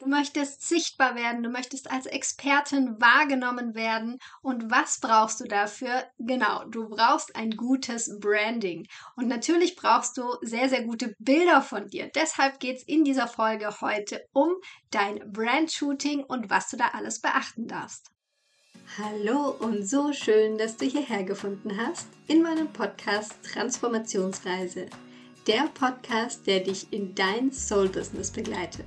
Du möchtest sichtbar werden, du möchtest als Expertin wahrgenommen werden. Und was brauchst du dafür? Genau, du brauchst ein gutes Branding. Und natürlich brauchst du sehr, sehr gute Bilder von dir. Deshalb geht es in dieser Folge heute um dein Brand-Shooting und was du da alles beachten darfst. Hallo und so schön, dass du hierher gefunden hast in meinem Podcast Transformationsreise. Der Podcast, der dich in dein Soul-Business begleitet.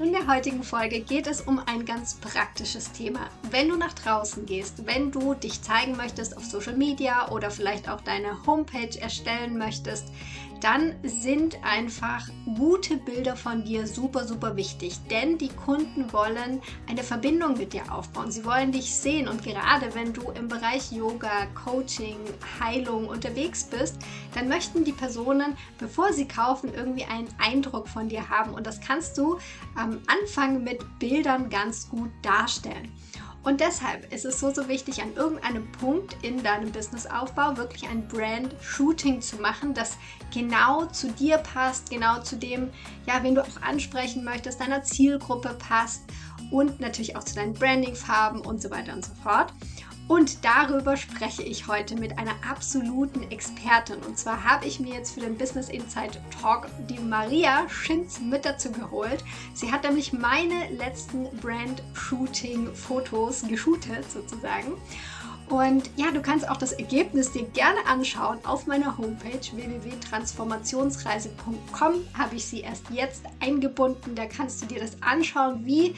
In der heutigen Folge geht es um ein ganz praktisches Thema. Wenn du nach draußen gehst, wenn du dich zeigen möchtest auf Social Media oder vielleicht auch deine Homepage erstellen möchtest, dann sind einfach gute Bilder von dir super, super wichtig. Denn die Kunden wollen eine Verbindung mit dir aufbauen. Sie wollen dich sehen. Und gerade wenn du im Bereich Yoga, Coaching, Heilung unterwegs bist, dann möchten die Personen, bevor sie kaufen, irgendwie einen Eindruck von dir haben. Und das kannst du am Anfang mit Bildern ganz gut darstellen. Und deshalb ist es so, so wichtig, an irgendeinem Punkt in deinem Businessaufbau wirklich ein Brand-Shooting zu machen, das genau zu dir passt, genau zu dem, ja, wen du auch ansprechen möchtest, deiner Zielgruppe passt und natürlich auch zu deinen Branding-Farben und so weiter und so fort. Und darüber spreche ich heute mit einer absoluten Expertin. Und zwar habe ich mir jetzt für den Business Insight Talk die Maria Schinz mit dazu geholt. Sie hat nämlich meine letzten Brand-Shooting-Fotos geshootet sozusagen. Und ja, du kannst auch das Ergebnis dir gerne anschauen auf meiner Homepage www.transformationsreise.com. Habe ich sie erst jetzt eingebunden. Da kannst du dir das anschauen, wie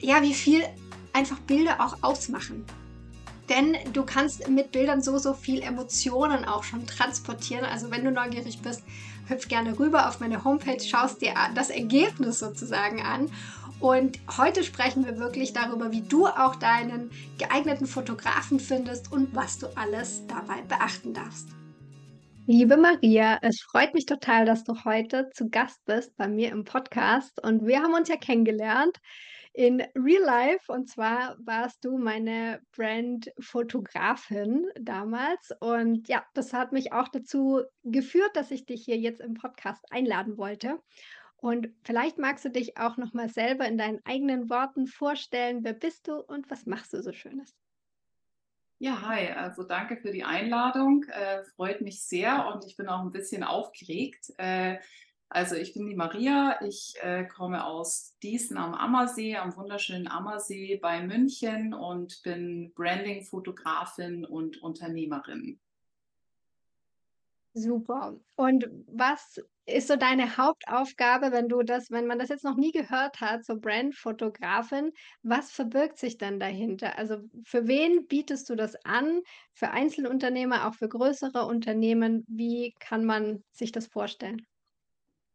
ja, wie viel einfach Bilder auch ausmachen. Denn du kannst mit Bildern so, so viel Emotionen auch schon transportieren. Also wenn du neugierig bist, hüpf gerne rüber auf meine Homepage, schaust dir das Ergebnis sozusagen an. Und heute sprechen wir wirklich darüber, wie du auch deinen geeigneten Fotografen findest und was du alles dabei beachten darfst. Liebe Maria, es freut mich total, dass du heute zu Gast bist bei mir im Podcast. Und wir haben uns ja kennengelernt in Real Life. Und zwar warst du meine Brand-Fotografin damals. Und ja, das hat mich auch dazu geführt, dass ich dich hier jetzt im Podcast einladen wollte. Und vielleicht magst du dich auch noch mal selber in deinen eigenen Worten vorstellen. Wer bist du und was machst du so Schönes? Ja, hi, also danke für die Einladung. Äh, freut mich sehr und ich bin auch ein bisschen aufgeregt. Äh, also ich bin die Maria, ich äh, komme aus Diesen am Ammersee, am wunderschönen Ammersee bei München und bin Branding-Fotografin und Unternehmerin. Super. Und was ist so deine Hauptaufgabe, wenn du das, wenn man das jetzt noch nie gehört hat, so Brandfotografin, was verbirgt sich dann dahinter? Also für wen bietest du das an? Für Einzelunternehmer, auch für größere Unternehmen? Wie kann man sich das vorstellen?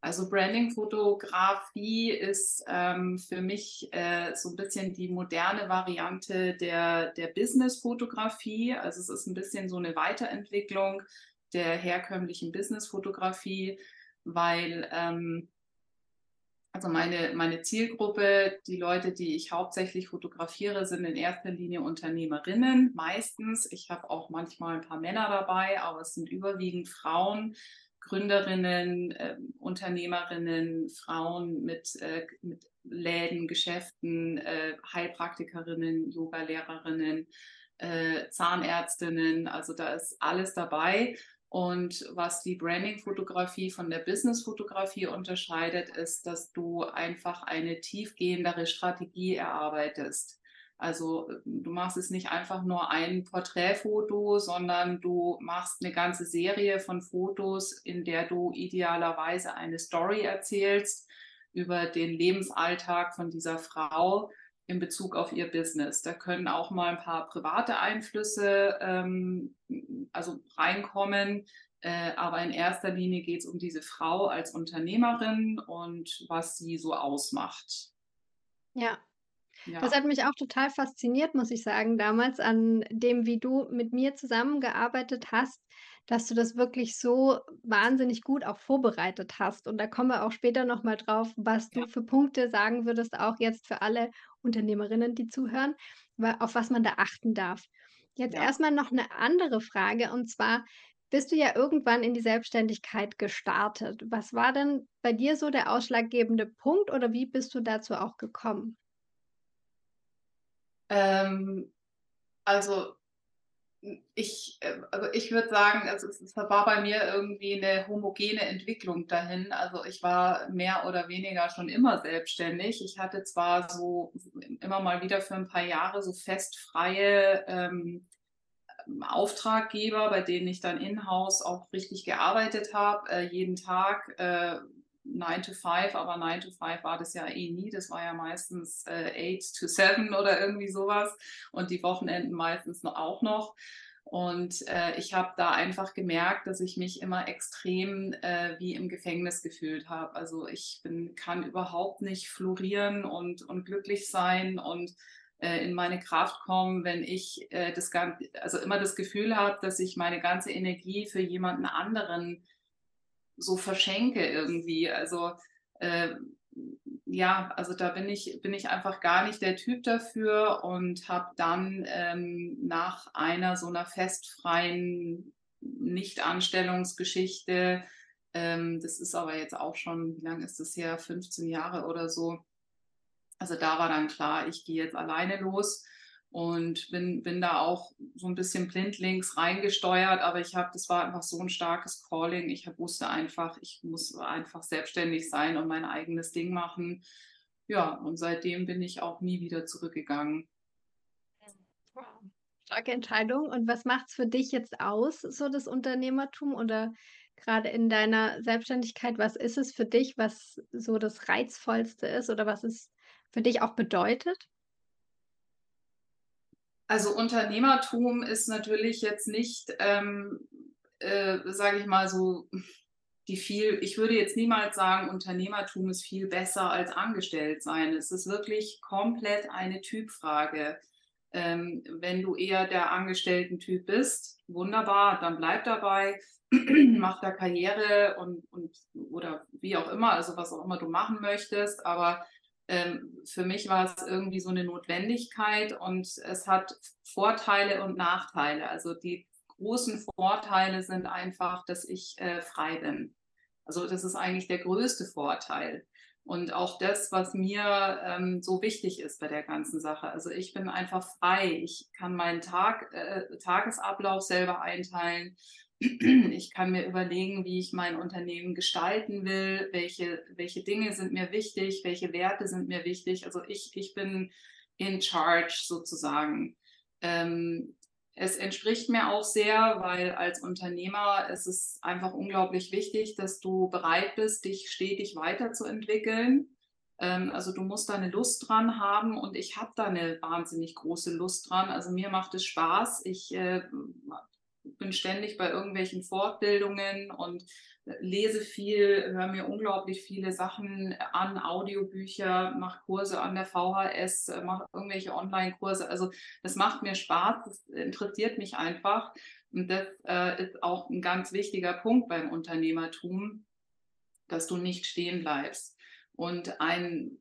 Also Branding-Fotografie ist ähm, für mich äh, so ein bisschen die moderne Variante der, der Business-Fotografie. Also es ist ein bisschen so eine Weiterentwicklung der herkömmlichen Business-Fotografie, weil ähm, also meine, meine Zielgruppe, die Leute, die ich hauptsächlich fotografiere, sind in erster Linie Unternehmerinnen, meistens. Ich habe auch manchmal ein paar Männer dabei, aber es sind überwiegend Frauen, Gründerinnen, äh, Unternehmerinnen, Frauen mit, äh, mit Läden, Geschäften, äh, Heilpraktikerinnen, Yogalehrerinnen, äh, Zahnärztinnen. Also da ist alles dabei. Und was die Branding-Fotografie von der Business-Fotografie unterscheidet, ist, dass du einfach eine tiefgehendere Strategie erarbeitest. Also äh, du machst es nicht einfach nur ein Porträtfoto, sondern du machst eine ganze Serie von Fotos, in der du idealerweise eine Story erzählst über den Lebensalltag von dieser Frau in Bezug auf ihr Business. Da können auch mal ein paar private Einflüsse ähm, also reinkommen, äh, aber in erster Linie geht es um diese Frau als Unternehmerin und was sie so ausmacht. Ja, Das Ja. hat mich auch total fasziniert, muss ich sagen, damals an dem, wie du mit mir zusammengearbeitet hast, dass du das wirklich so wahnsinnig gut auch vorbereitet hast. Und da kommen wir auch später noch mal drauf, was du Ja. für Punkte sagen würdest, auch jetzt für alle Unternehmerinnen, die zuhören, auf was man da achten darf. Jetzt Ja. erst mal noch 'ne andere Frage, und zwar bist du ja irgendwann in die Selbstständigkeit gestartet. Was war denn bei dir so der ausschlaggebende Punkt oder wie bist du dazu auch gekommen? Ähm, also, ich äh, also, ich würde sagen, also, es war bei mir irgendwie 'ne homogene Entwicklung dahin. Also, ich war mehr oder weniger schon immer selbstständig. Ich hatte zwar so immer mal wieder für 'n paar Jahre so fest freie, ähm, ähm, Auftraggeber, bei denen ich dann in-house auch richtig gearbeitet habe, äh, jeden Tag, äh, 9 to 5, aber 9 to 5 war das ja eh nie. Das war ja meistens, äh, 8 to 7 oder irgendwie so was und die Wochenenden meistens no auch noch. Und, äh, ich habe da einfach gemerkt, dass ich mich immer extrem, äh, wie im Gefängnis gefühlt habe. Also, ich bin kann überhaupt nicht florieren und und glücklich sein und, äh, in meine Kraft kommen, wenn ich, äh, das Gan also, immer das Gefühl habe, dass ich meine ganze Energie für jemanden anderen so verschenke irgendwie. Also, ähm, ja, also, da bin ich bin ich einfach gar nicht der Typ dafür und habe dann, ähm, nach einer so 'ner fest freien Nichtanstellungsgeschichte ähm, das ist aber jetzt auch schon wie lang ist das her? 15 Jahre oder so. Also, da war dann klar, ich gehe jetzt alleine los und bin bin da auch so 'n bisschen blindlings reingesteuert, aber ich habe das war einfach so 'n starkes Calling. Ich habe wusste einfach, ich muss einfach selbstständig sein und mein eigenes Ding machen. Ja, und seitdem bin ich auch nie wieder zurückgegangen. Wow, starke Entscheidung. Und was macht's für dich jetzt aus, so das Unternehmertum oder grade in deiner Selbstständigkeit? Was ist es für dich, was so das Reizvollste ist oder was es für dich auch bedeutet? Also, Unternehmertum ist natürlich jetzt nicht, ähm, äh, sage ich mal so, die viel ich würde jetzt niemals sagen, Unternehmertum ist viel besser als Angestelltsein. Es ist wirklich komplett eine Typfrage. Ähm, wenn du eher der Angestellten-Typ bist, wunderbar, dann bleib dabei, mach da Karriere und und oder wie auch immer, also, was auch immer du machen möchtest. Aber, ähm, für mich war's irgendwie so 'ne Notwendigkeit und es hat Vorteile und Nachteile. Also, die großen Vorteile sind einfach, dass ich, äh, frei bin. Also, das ist eigentlich der größte Vorteil und auch das, was mir, ähm, so wichtig ist bei der ganzen Sache. Also, ich bin einfach frei. Ich kann meinen Tag äh, Tagesablauf selber einteilen. Ich kann mir überlegen, wie ich mein Unternehmen gestalten will, welche welche Dinge sind mir wichtig, welche Werte sind mir wichtig. Also, ich ich bin in charge sozusagen. Ähm, es entspricht mir auch sehr, weil als Unternehmer ist es einfach unglaublich wichtig, dass du bereit bist, dich stetig weiterzuentwickeln. Ähm, also, du musst da 'ne Lust dran haben und ich habe da 'ne wahnsinnig große Lust dran. Also, mir macht es Spaß. Ich, äh, bin ständig bei irgendwelchen Fortbildungen und, äh, lese viel, höre mir unglaublich viele Sachen an, Audiobücher, mache Kurse an der VHS, äh, mache irgendwelche Onlinekurse. Also, das macht mir Spaß, das interessiert mich einfach und das, äh, ist auch 'n ganz wichtiger Punkt beim Unternehmertum, dass du nicht stehen bleibst. Und ein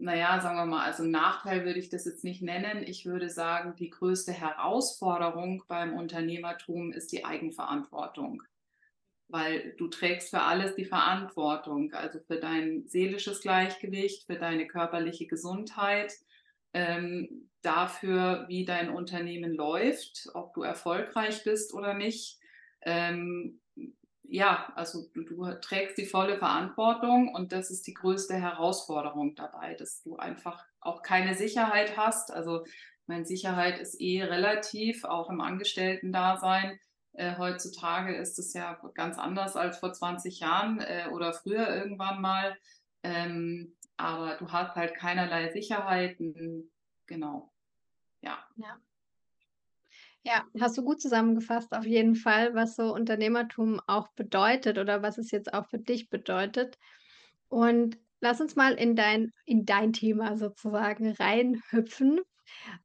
na ja, sagen wir mal, also, Nachteil würde ich das jetzt nicht nennen. Ich würde sagen, die größte Herausforderung beim Unternehmertum ist die Eigenverantwortung, weil du trägst für alles die Verantwortung, also, für dein seelisches Gleichgewicht, für deine körperliche Gesundheit, ähm, dafür, wie dein Unternehmen läuft, ob du erfolgreich bist oder nicht. Ähm, ja, also, du du trägst die volle Verantwortung und das ist die größte Herausforderung dabei, dass du einfach auch keine Sicherheit hast. Also, meine Sicherheit ist eh relativ, auch im Angestellten-Dasein. Äh, heutzutage ist es ja ganz anders als vor 20 Jahren, äh, oder früher irgendwann mal. Ähm, aber du hast halt keinerlei Sicherheiten. Genau. Ja. Ja. Ja, hast du gut zusammengefasst auf jeden Fall, was so Unternehmertum auch bedeutet oder was es jetzt auch für dich bedeutet. Und lass uns mal in dein in dein Thema sozusagen reinhüpfen.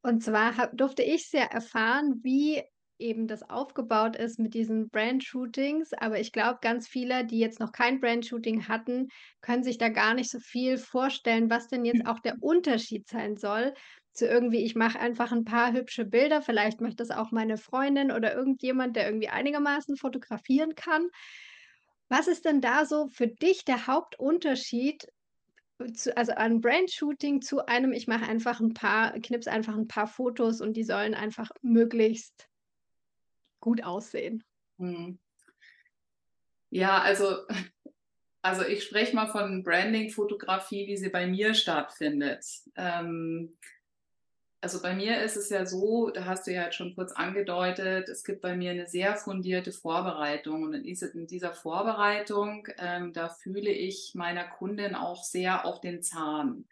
Und zwar habe durfte ich sehr erfahren, wie eben das aufgebaut ist mit diesen Brand-Shootings, aber ich glaube, ganz viele, die jetzt noch kein Brand-Shooting hatten, können sich da gar nicht so viel vorstellen, was denn jetzt auch der Unterschied sein soll zu irgendwie, ich mache einfach ein paar hübsche Bilder, vielleicht macht das auch meine Freundin oder irgendjemand, der irgendwie einigermaßen fotografieren kann. Was ist denn da so für dich der Hauptunterschied zu also an Brand-Shooting zu einem, ich mache einfach ein paar knipse einfach ein paar Fotos und die sollen einfach möglichst gut aussehen? Mhm. Ja, also also ich spreche mal von Branding-Fotografie, wie sie bei mir stattfindet. Ähm, also bei mir ist es ja so, da hast du ja jetzt schon kurz angedeutet, es gibt bei mir eine sehr fundierte Vorbereitung und in, diese, in dieser Vorbereitung, ähm, da fühle ich meiner Kundin auch sehr auf den Zahn.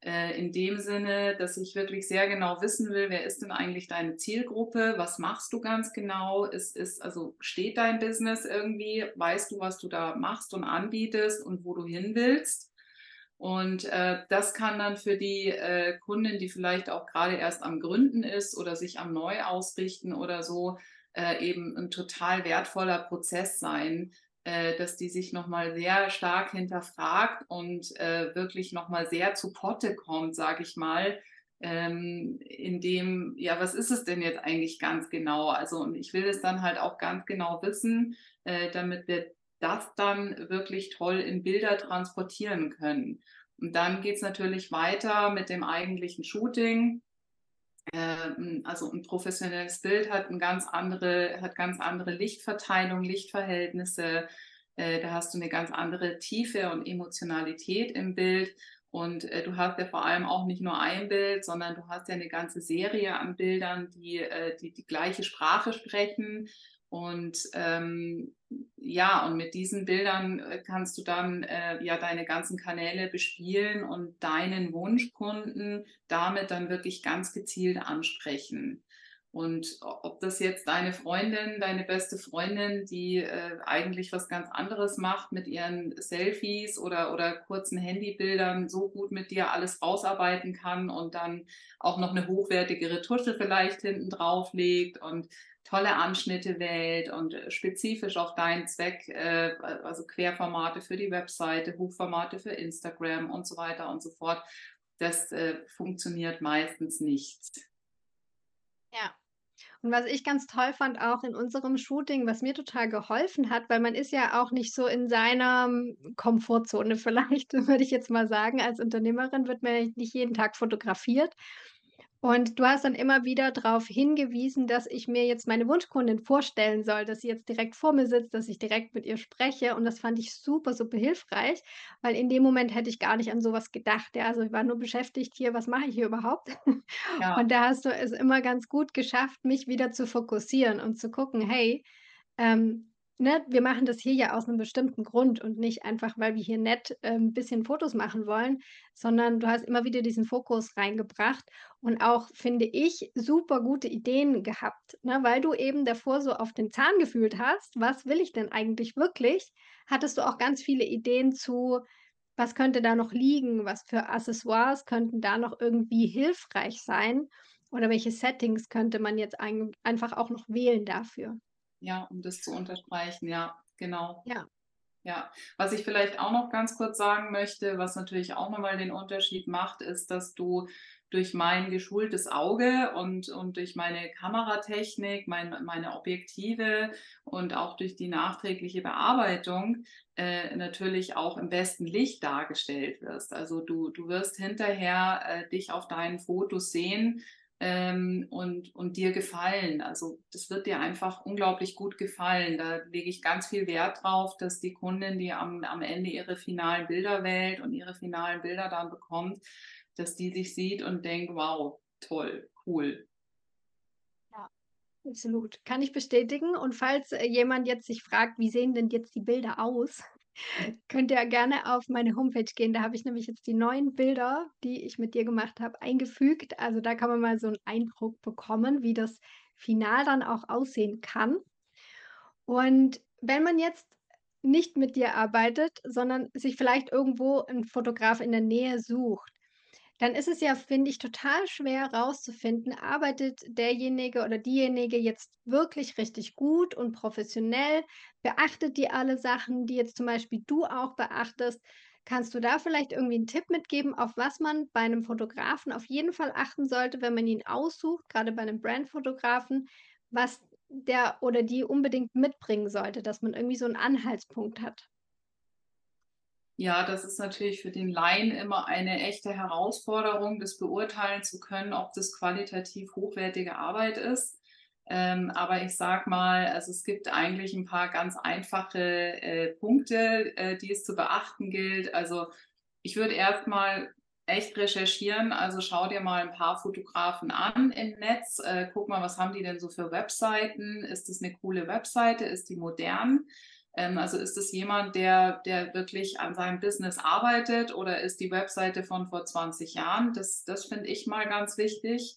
Äh, in dem Sinne, dass ich wirklich sehr genau wissen will, wer ist denn eigentlich deine Zielgruppe, was machst du ganz genau, ist, ist, also steht dein Business irgendwie, weißt du, was du da machst und anbietest und wo du hin willst. Und äh, das kann dann für die äh, Kundin, die vielleicht auch gerade erst am Gründen ist oder sich am Neu ausrichten oder so, äh, eben ein total wertvoller Prozess sein, äh, dass die sich nochmal sehr stark hinterfragt und äh, wirklich nochmal sehr zu Potte kommt, sage ich mal, ähm, in dem, ja, was ist es denn jetzt eigentlich ganz genau? Also, und ich will es dann halt auch ganz genau wissen, äh, damit wir das dann wirklich toll in Bilder transportieren können. Und dann geht es natürlich weiter mit dem eigentlichen Shooting. Ähm, also ein professionelles Bild hat, ein ganz andere, hat ganz andere Lichtverteilung, Lichtverhältnisse. Äh, da hast du eine ganz andere Tiefe und Emotionalität im Bild. Und äh, du hast ja vor allem auch nicht nur ein Bild, sondern du hast ja eine ganze Serie an Bildern, die äh, die, die gleiche Sprache sprechen. Und ähm, ja, und mit diesen Bildern äh, kannst du dann äh, ja deine ganzen Kanäle bespielen und deinen Wunschkunden damit dann wirklich ganz gezielt ansprechen. Und ob das jetzt deine Freundin, deine beste Freundin, die äh, eigentlich was ganz anderes macht mit ihren Selfies oder, oder kurzen Handybildern, so gut mit dir alles rausarbeiten kann und dann auch noch eine hochwertige Retusche vielleicht hinten drauf legt und tolle Anschnitte wählt und äh, spezifisch auf deinen Zweck, äh, also Querformate für die Webseite, Hochformate für Instagram und so weiter und so fort. Das äh, funktioniert meistens nicht. Ja. Und was ich ganz toll fand auch in unserem Shooting, was mir total geholfen hat, weil man ist ja auch nicht so in seiner hm, Komfortzone vielleicht, würde ich jetzt mal sagen. Als Unternehmerin wird man nicht jeden Tag fotografiert. Und du hast dann immer wieder darauf hingewiesen, dass ich mir jetzt meine Wunschkundin vorstellen soll, dass sie jetzt direkt vor mir sitzt, dass ich direkt mit ihr spreche. Und das fand ich super, super hilfreich, weil in dem Moment hätte ich gar nicht an sowas gedacht. Ja, also ich war nur beschäftigt hier, was mache ich hier überhaupt? Ja. Und da hast du es immer ganz gut geschafft, mich wieder zu fokussieren und zu gucken, hey, ähm, ne, wir machen das hier ja aus einem bestimmten Grund und nicht einfach, weil wir hier nett, ähm, bisschen Fotos machen wollen, sondern du hast immer wieder diesen Fokus reingebracht und auch, finde ich, super gute Ideen gehabt, ne? Weil du eben davor so auf den Zahn gefühlt hast: „Was will ich denn eigentlich wirklich?“ Hattest du auch ganz viele Ideen zu: „Was könnte da noch liegen? Was für Accessoires könnten da noch irgendwie hilfreich sein?“ Oder welche Settings könnte man jetzt ein einfach auch noch wählen dafür? Ja, um das zu unterstreichen, ja, genau. Ja. Ja, was ich vielleicht auch noch ganz kurz sagen möchte, was natürlich auch nochmal den Unterschied macht, ist, dass du durch mein geschultes Auge und, und durch meine Kameratechnik, mein, meine Objektive und auch durch die nachträgliche Bearbeitung äh, natürlich auch im besten Licht dargestellt wirst. Also du, du wirst hinterher äh, dich auf deinen Fotos sehen, ähm, und, und dir gefallen. Also das wird dir einfach unglaublich gut gefallen. Da lege ich ganz viel Wert drauf, dass die Kundin, die am, am Ende ihre finalen Bilder wählt und ihre finalen Bilder dann bekommt, dass die sich sieht und denkt, wow, toll, cool. Ja, absolut. Kann ich bestätigen. Und falls äh, jemand jetzt sich fragt, wie sehen denn jetzt die Bilder aus? Könnt ihr gerne auf meine Homepage gehen. Da habe ich nämlich jetzt die neuen Bilder, die ich mit dir gemacht habe, eingefügt. Also da kann man mal so einen Eindruck bekommen, wie das Final dann auch aussehen kann. Und wenn man jetzt nicht mit dir arbeitet, sondern sich vielleicht irgendwo 'n Fotograf in der Nähe sucht, dann ist es ja, finde ich, total schwer rauszufinden, arbeitet derjenige oder diejenige jetzt wirklich richtig gut und professionell? Beachtet die alle Sachen, die jetzt zum Beispiel du auch beachtest? Kannst du da vielleicht irgendwie 'n Tipp mitgeben, auf was man bei 'nem Fotografen auf jeden Fall achten sollte, wenn man ihn aussucht, grade bei 'nem Brandfotografen, was der oder die unbedingt mitbringen sollte, dass man irgendwie so 'n Anhaltspunkt hat? Ja, das ist natürlich für den Laien immer eine echte Herausforderung, das beurteilen zu können, ob das qualitativ hochwertige Arbeit ist. Ähm, aber ich sage mal, also es gibt eigentlich 'n paar ganz einfache, äh, Punkte, äh, die es zu beachten gilt. Also, ich würde erst mal echt recherchieren. Also, schau dir mal 'n paar Fotografen an im Netz. Äh, guck mal, was haben die denn so für Webseiten? Ist das 'ne coole Webseite? Ist die modern? Ähm, also, ist das jemand, der der wirklich an seinem Business arbeitet oder ist die Webseite von vor 20 Jahren? Das das finde ich mal ganz wichtig.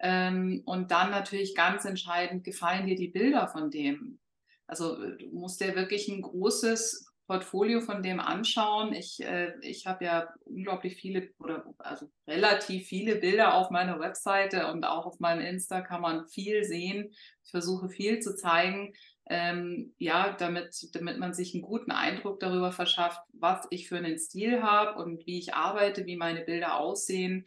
Ähm, und dann natürlich ganz entscheidend, gefallen dir die Bilder von dem? Also, äh, du musst dir wirklich 'n großes Portfolio von dem anschauen. Ich äh, ich habe ja unglaublich viele oder also relativ viele Bilder auf meiner Webseite und auch auf meinem Insta kann man viel sehen. Ich versuche viel zu zeigen, ähm, ja, damit damit man sich 'n guten Eindruck darüber verschafft, was ich für 'nen Stil habe und wie ich arbeite, wie meine Bilder aussehen.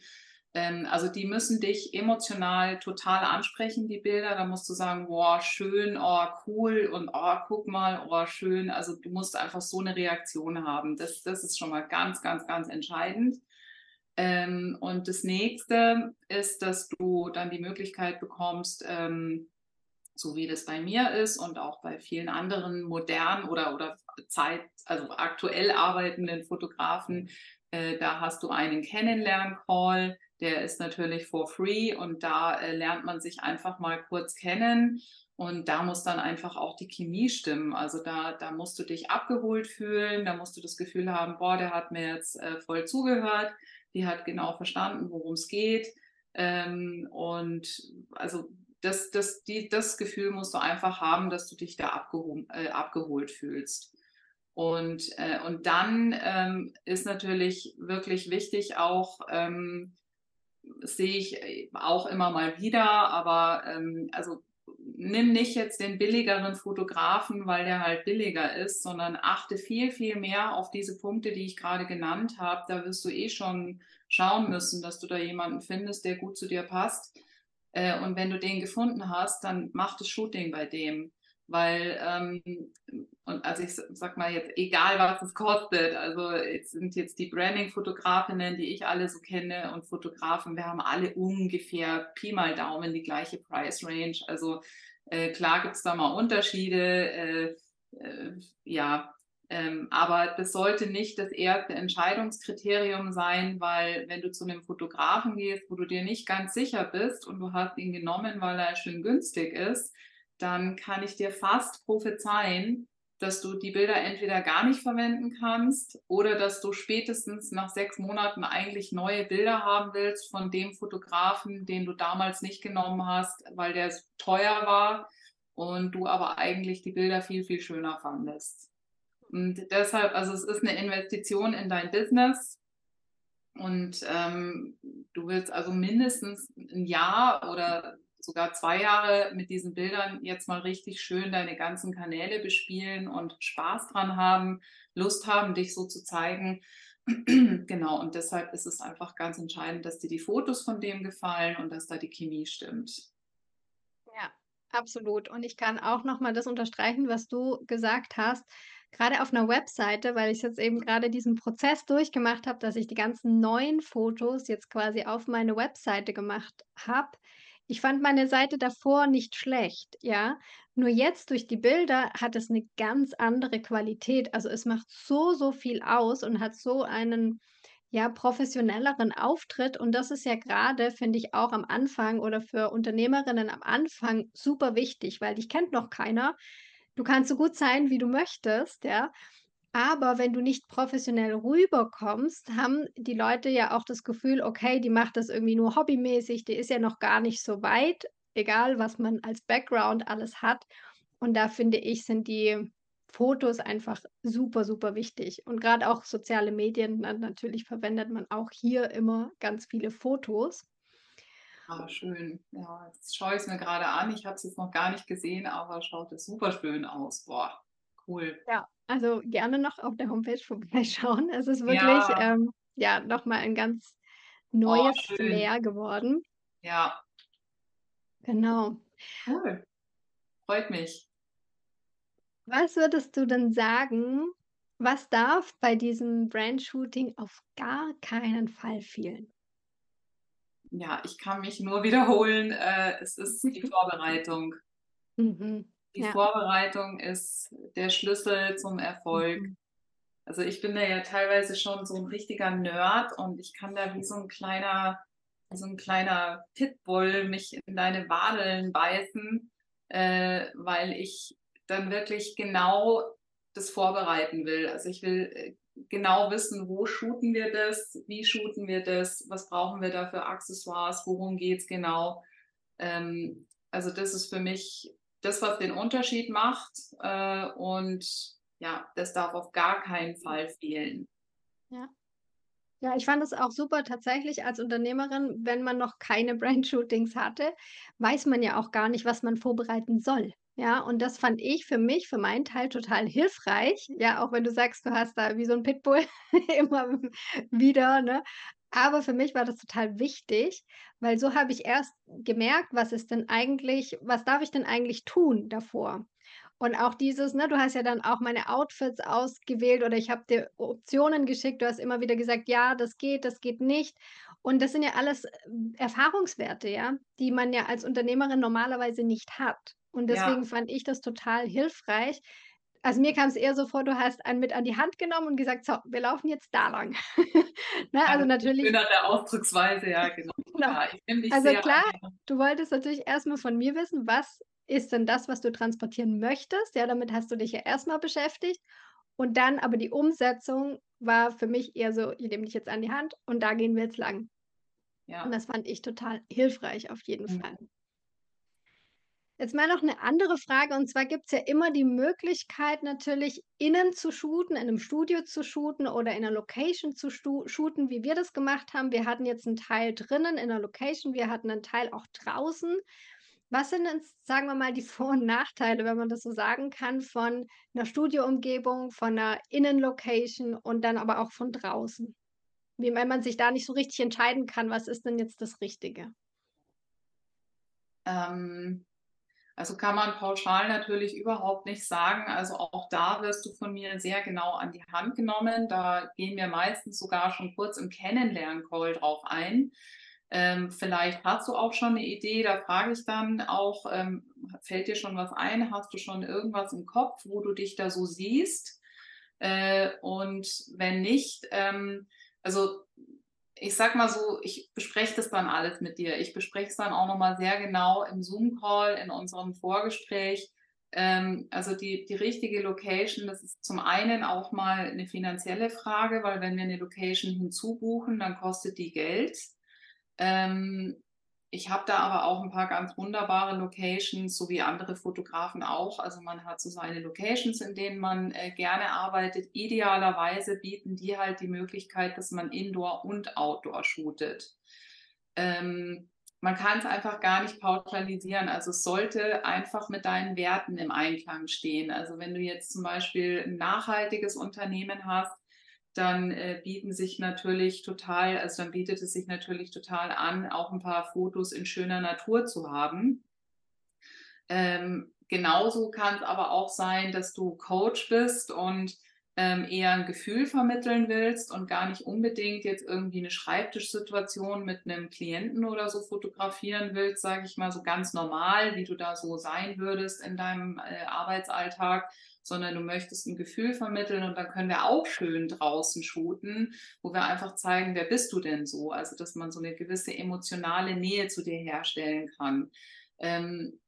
Ähm, also, die müssen dich emotional total ansprechen, die Bilder. Da musst du sagen: „Boah, schön, oh, cool und oh, guck mal, oh, schön.“ Also, du musst einfach so 'ne Reaktion haben. Das das ist schon mal ganz, ganz, ganz entscheidend. Ähm, und das Nächste ist, dass du dann die Möglichkeit bekommst, ähm, so wie das bei mir ist und auch bei vielen anderen modernen oder oder Zeit also aktuell arbeitenden Fotografen, äh, da hast du einen Kennenlern-Call, der ist natürlich for free und da, äh, lernt man sich einfach mal kurz kennen und da muss dann einfach auch die Chemie stimmen. Also, da da musst du dich abgeholt fühlen, da musst du das Gefühl haben: „Boah, der hat mir jetzt, äh, voll zugehört, die hat genau verstanden, worum's geht.“ Ähm, und also, das das die das Gefühl musst du einfach haben, dass du dich da abgeho äh, abgeholt fühlst. Und äh, und dann, ähm, ist natürlich wirklich wichtig auch, ähm, sehe ich, äh, auch immer mal wieder, aber, ähm, also, nimm nicht jetzt den billigeren Fotografen, weil der halt billiger ist, sondern achte viel, viel mehr auf diese Punkte, die ich grade genannt habe. Da wirst du eh schon schauen müssen, dass du da jemanden findest, der gut zu dir passt. Äh, und wenn du den gefunden hast, dann mach das Shooting bei dem, weil, ähm und also, ich s sage mal jetzt, egal was es kostet, also, es sind jetzt die Branding-Fotografinnen, die ich alle so kenne und Fotografen, wir haben alle ungefähr Pi mal Daumen die gleiche Price Range. Also, äh, klar gibt's da mal Unterschiede, äh, äh, ja, ähm, aber das sollte nicht das erste Entscheidungskriterium sein, weil wenn du zu 'nem Fotografen gehst, wo du dir nicht ganz sicher bist und du hast ihn genommen, weil er schön günstig ist, dann kann ich dir fast prophezeien, dass du die Bilder entweder gar nicht verwenden kannst oder dass du spätestens nach 6 Monaten eigentlich neue Bilder haben willst von dem Fotografen, den du damals nicht genommen hast, weil der teuer war und du aber eigentlich die Bilder viel, viel schöner fandest. Und deshalb also, es ist 'ne Investition in dein Business und, ähm, du willst also mindestens 'n Jahr oder sogar 2 Jahre mit diesen Bildern jetzt mal richtig schön deine ganzen Kanäle bespielen und Spaß dran haben, Lust haben, dich so zu zeigen. Genau, und deshalb ist es einfach ganz entscheidend, dass dir die Fotos von dem gefallen und dass da die Chemie stimmt. Ja, absolut. Und ich kann auch noch mal das unterstreichen, was du gesagt hast. Grade auf 'ner Webseite, weil ich jetzt eben grade diesen Prozess durchgemacht habe, dass ich die ganzen neuen Fotos jetzt quasi auf meine Webseite gemacht habe. Ich fand meine Seite davor nicht schlecht, ja? Nur jetzt durch die Bilder hat es 'ne ganz andere Qualität. Also, es macht so, so viel aus und hat so einen, ja, professionelleren Auftritt. Und das ist ja grade, finde ich, auch am Anfang oder für Unternehmerinnen am Anfang super wichtig, weil dich kennt noch keiner. Du kannst so gut sein, wie du möchtest, ja? Aber wenn du nicht professionell rüberkommst, haben die Leute ja auch das Gefühl: „Okay, die macht das irgendwie nur hobbymäßig, die ist ja noch gar nicht so weit“, egal was man als Background alles hat. Und da finde ich, sind die Fotos einfach super, super wichtig. Und gerade auch soziale Medien, na natürlich verwendet man auch hier immer ganz viele Fotos. Ah, schön. Ja, jetzt schaue ich es mir gerade an. Ich habe es jetzt noch gar nicht gesehen, aber schaut es super schön aus. Boah, cool. Ja, also gerne noch auf der Homepage vorbeischauen. Es ist wirklich, Ja, ähm, ja, noch mal ein ganz oh, neues schön. Flair geworden. Ja, Genau. cool. Freut mich. Was würdest du denn sagen, was darf bei diesem Brandshooting auf gar keinen Fall fehlen? Ja, ich kann mich nur wiederholen. Äh, es ist die Vorbereitung. Mhm. Die Ja. Vorbereitung ist der Schlüssel zum Erfolg. Mhm. Also ich bin da ja teilweise schon so ein richtiger Nerd und ich kann da wie so ein kleiner, so ein kleiner Pitbull mich in deine Wadeln beißen, äh, weil ich dann wirklich genau das vorbereiten will. Also ich will äh, genau wissen, wo shooten wir das, wie shooten wir das, was brauchen wir da für Accessoires, worum geht's genau. Ähm, also das ist für mich das, was den Unterschied macht. Äh, und ja, das darf auf gar keinen Fall fehlen. Ja. Ja, ich fand es auch super tatsächlich als Unternehmerin, wenn man noch keine Brand-Shootings hatte, weiß man ja auch gar nicht, was man vorbereiten soll. Ja, und das fand ich für mich, für meinen Teil total hilfreich. Ja, auch wenn du sagst, du hast da wie so ein Pitbull immer wieder, ne? Aber für mich war das total wichtig, weil so habe ich erst gemerkt, was ist denn eigentlich was darf ich denn eigentlich tun davor? Und auch dieses ne, du hast ja dann auch meine Outfits ausgewählt oder ich habe dir Optionen geschickt. Du hast immer wieder gesagt: „Ja, das geht, das geht nicht.“ Und das sind ja alles, ähm, Erfahrungswerte, ja, die man ja als Unternehmerin normalerweise nicht hat. Und Ja, deswegen fand ich das total hilfreich. Also, mir kam es eher so vor, du hast einen mit an die Hand genommen und gesagt: „So, wir laufen jetzt da lang.“ Ne, ja, also natürlich schön an der Ausdrucksweise, ja, genau. genau. Ja, Also an klar, du wolltest natürlich erst mal von mir wissen, was ist denn das, was du transportieren möchtest? Ja, damit hast du dich ja erst mal beschäftigt. Und dann aber die Umsetzung war für mich eher so: „Ich nehme dich jetzt an die Hand und da gehen wir jetzt lang.“ Und Ja. das fand ich total hilfreich auf jeden Fall. Jetzt mal noch 'ne andere Frage, und zwar gibt's ja immer die Möglichkeit natürlich, innen zu shooten, in 'nem Studio zu shooten oder in 'ner Location zu shooten, wie wir das gemacht haben. Wir hatten jetzt 'n Teil drinnen in 'ner Location, wir hatten 'nen Teil auch draußen. Was sind denn, sagen wir mal, die Vor und Nachteile, wenn man das so sagen kann, von 'ner Studioumgebung, von 'ner Innenlocation und dann aber auch von draußen? Wie wenn man sich da nicht so richtig entscheiden kann, was ist denn jetzt das Richtige? Ähm, also kann man pauschal natürlich überhaupt nicht sagen. Also auch da wirst du von mir sehr genau an die Hand genommen. Da gehen wir meistens sogar schon kurz im Kennenlern-Call drauf ein. Ähm, vielleicht hast du auch schon eine Idee, da frage ich dann auch, ähm, fällt dir schon was ein? Hast du schon irgendwas im Kopf, wo du dich da so siehst? Äh, und wenn nicht, ähm, also ich sag mal so, ich bespreche das dann alles mit dir. Ich bespreche es dann auch nochmal sehr genau im Zoom-Call, in unserem Vorgespräch. Ähm, also die, die richtige Location, das ist zum einen auch mal eine finanzielle Frage, weil wenn wir eine Location hinzubuchen, dann kostet die Geld. Ähm, ich habe da aber auch ein paar ganz wunderbare Locations, so wie andere Fotografen auch. Also man hat so seine Locations, in denen man äh, gerne arbeitet. Idealerweise bieten die halt die Möglichkeit, dass man Indoor und Outdoor shootet. Ähm, man kann es einfach gar nicht pauschalisieren. Also es sollte einfach mit deinen Werten im Einklang stehen. Also wenn du jetzt zum Beispiel ein nachhaltiges Unternehmen hast, dann äh, bieten sich natürlich total, also dann bietet es sich natürlich total an, auch ein paar Fotos in schöner Natur zu haben. Ähm, genauso kann es aber auch sein, dass du Coach bist und ähm, eher ein Gefühl vermitteln willst und gar nicht unbedingt jetzt irgendwie eine Schreibtischsituation mit einem Klienten oder so fotografieren willst, sage ich mal so ganz normal, wie du da so sein würdest in deinem äh, Arbeitsalltag, sondern du möchtest ein Gefühl vermitteln und dann können wir auch schön draußen shooten, wo wir einfach zeigen, wer bist du denn so? Also, dass man so eine gewisse emotionale Nähe zu dir herstellen kann. Ähm,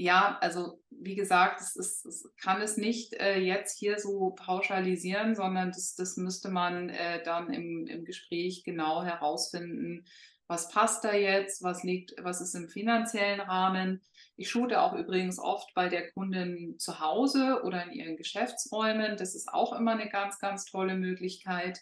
ja, also wie gesagt, es, ist, es kann es nicht äh, jetzt hier so pauschalisieren, sondern das, das müsste man äh, dann im, im Gespräch genau herausfinden, was passt da jetzt, was liegt, was ist im finanziellen Rahmen. Ich shoote auch übrigens oft bei der Kundin zu Hause oder in ihren Geschäftsräumen. Das ist auch immer eine ganz, ganz tolle Möglichkeit,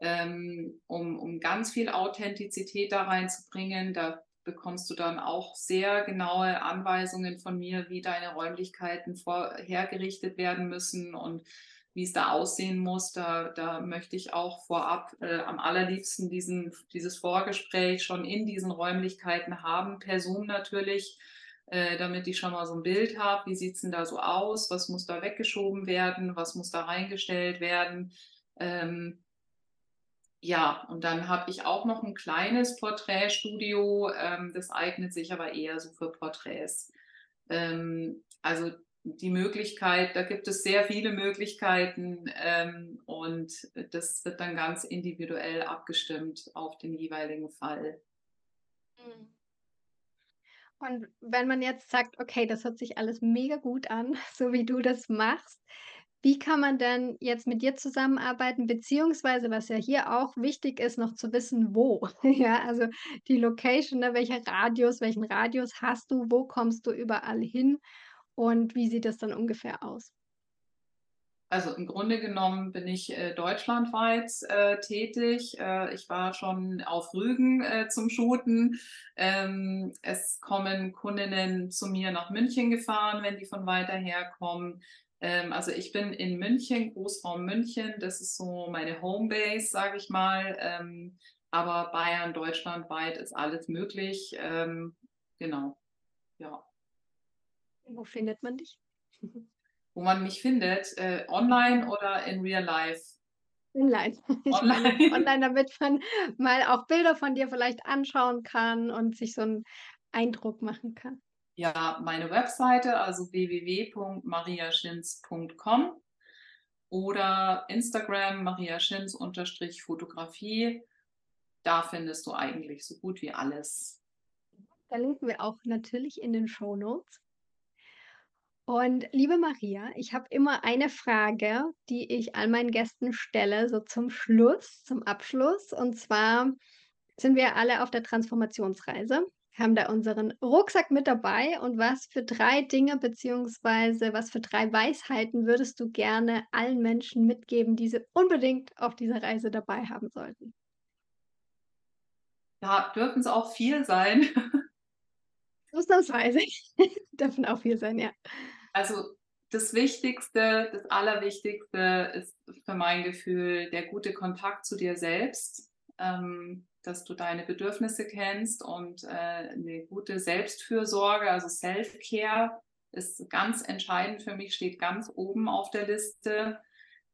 ähm, um, um ganz viel Authentizität da reinzubringen. Da bekommst du dann auch sehr genaue Anweisungen von mir, wie deine Räumlichkeiten vorhergerichtet werden müssen und wie es da aussehen muss. Da, da möchte ich auch vorab äh, am allerliebsten diesen, dieses Vorgespräch schon in diesen Räumlichkeiten haben, per Zoom natürlich, äh, damit ich schon mal so ein Bild habe, wie sieht es denn da so aus, was muss da weggeschoben werden, was muss da reingestellt werden. Ähm, ja, und dann habe ich auch noch ein kleines Porträtstudio, ähm, das eignet sich aber eher so für Porträts. Ähm, also die Möglichkeit, da gibt es sehr viele Möglichkeiten ähm, und das wird dann ganz individuell abgestimmt auf den jeweiligen Fall. Mhm. Und wenn man jetzt sagt, okay, das hört sich alles mega gut an, so wie du das machst, wie kann man denn jetzt mit dir zusammenarbeiten, beziehungsweise was ja hier auch wichtig ist, noch zu wissen, wo? Ja, also die Location, ne, welcher Radius, welchen Radius hast du, wo kommst du überall hin und wie sieht das dann ungefähr aus? Also im Grunde genommen bin ich äh, deutschlandweit äh, tätig. Äh, ich war schon auf Rügen äh, zum Shooten. Ähm, es kommen Kundinnen zu mir nach München gefahren, wenn die von weiter her kommen. Ähm, also ich bin in München, Großraum München. Das ist so meine Homebase, sage ich mal. Ähm, aber Bayern, deutschlandweit ist alles möglich. Ähm, genau, ja. Wo findet man dich? Wo man mich findet, äh, online oder in real life? Online. Online. online, damit man mal auch Bilder von dir vielleicht anschauen kann und sich so einen Eindruck machen kann. Ja, meine Webseite, also www.mariaschins.com oder Instagram mariaschins-fotografie. Da findest du eigentlich so gut wie alles. Verlinken wir auch natürlich in den Show Notes. Und liebe Maria, ich habe immer eine Frage, die ich all meinen Gästen stelle, so zum Schluss, zum Abschluss. Und zwar sind wir alle auf der Transformationsreise, haben da unseren Rucksack mit dabei. Und was für drei Dinge beziehungsweise was für drei Weisheiten würdest du gerne allen Menschen mitgeben, die sie unbedingt auf dieser Reise dabei haben sollten? Ja, dürfen es auch viel sein. Ausnahmsweise dürfen auch viel sein, ja. Also das Wichtigste, das Allerwichtigste ist für mein Gefühl der gute Kontakt zu dir selbst, ähm, dass du deine Bedürfnisse kennst und äh, eine gute Selbstfürsorge, also Self-Care ist ganz entscheidend für mich, steht ganz oben auf der Liste.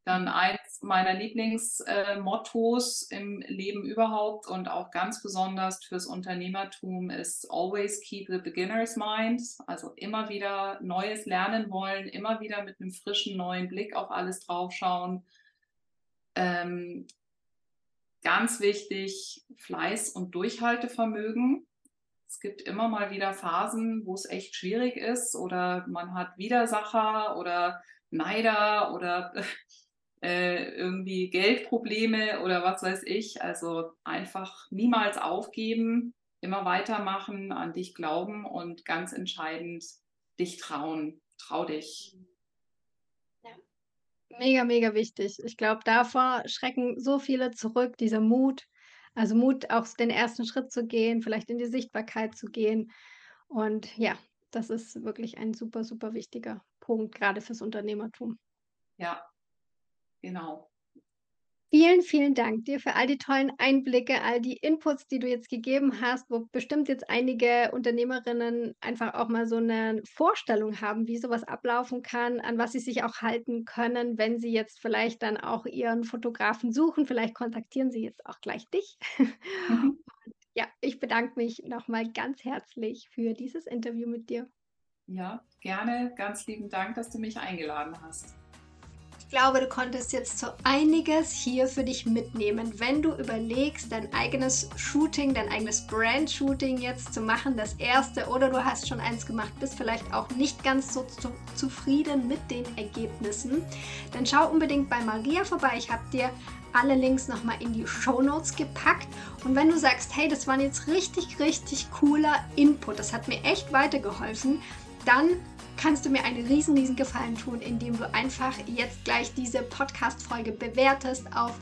Dann eins meiner Lieblingsmottos äh, im Leben überhaupt und auch ganz besonders fürs Unternehmertum ist always keep the beginner's mind. Also immer wieder Neues lernen wollen, immer wieder mit einem frischen neuen Blick auf alles draufschauen. Ähm, ganz wichtig, Fleiß und Durchhaltevermögen. Es gibt immer mal wieder Phasen, wo es echt schwierig ist oder man hat Widersacher oder Neider oder äh, irgendwie Geldprobleme oder was weiß ich. Also einfach niemals aufgeben, immer weitermachen, an dich glauben und ganz entscheidend dich trauen. Trau dich. Ja. Mega, mega wichtig. Ich glaube, davor schrecken so viele zurück, dieser Mut. Also Mut, auch den ersten Schritt zu gehen, vielleicht in die Sichtbarkeit zu gehen. Und ja, das ist wirklich ein super, super wichtiger Punkt, gerade fürs Unternehmertum. Ja, Genau. Vielen, vielen Dank dir für all die tollen Einblicke, all die Inputs, die du jetzt gegeben hast, wo bestimmt jetzt einige Unternehmerinnen einfach auch mal so eine Vorstellung haben, wie sowas ablaufen kann, an was sie sich auch halten können, wenn sie jetzt vielleicht dann auch ihren Fotografen suchen. Vielleicht kontaktieren sie jetzt auch gleich dich. Mhm. Ja, ich bedanke mich nochmal ganz herzlich für dieses Interview mit dir. Ja, gerne. Ganz lieben Dank, dass du mich eingeladen hast. Ich glaube, du konntest jetzt so einiges hier für dich mitnehmen, wenn du überlegst, dein eigenes Shooting, dein eigenes Brand-Shooting jetzt zu machen, das erste, oder du hast schon eins gemacht, bist vielleicht auch nicht ganz so zu, zufrieden mit den Ergebnissen, dann schau unbedingt bei Maria vorbei. Ich habe dir alle Links nochmal in die Show Notes gepackt. Und wenn du sagst, hey, das war jetzt richtig, richtig cooler Input, das hat mir echt weitergeholfen, dann kannst du mir einen riesen, riesen Gefallen tun, indem du einfach jetzt gleich diese Podcast-Folge bewertest auf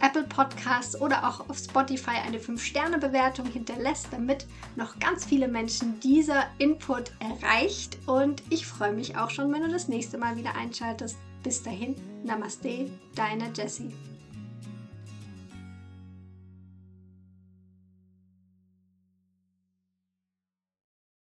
Apple Podcasts oder auch auf Spotify eine 5-Sterne-Bewertung hinterlässt, damit noch ganz viele Menschen dieser Input erreicht. Und ich freue mich auch schon, wenn du das nächste Mal wieder einschaltest. Bis dahin, Namaste, deine Jessie.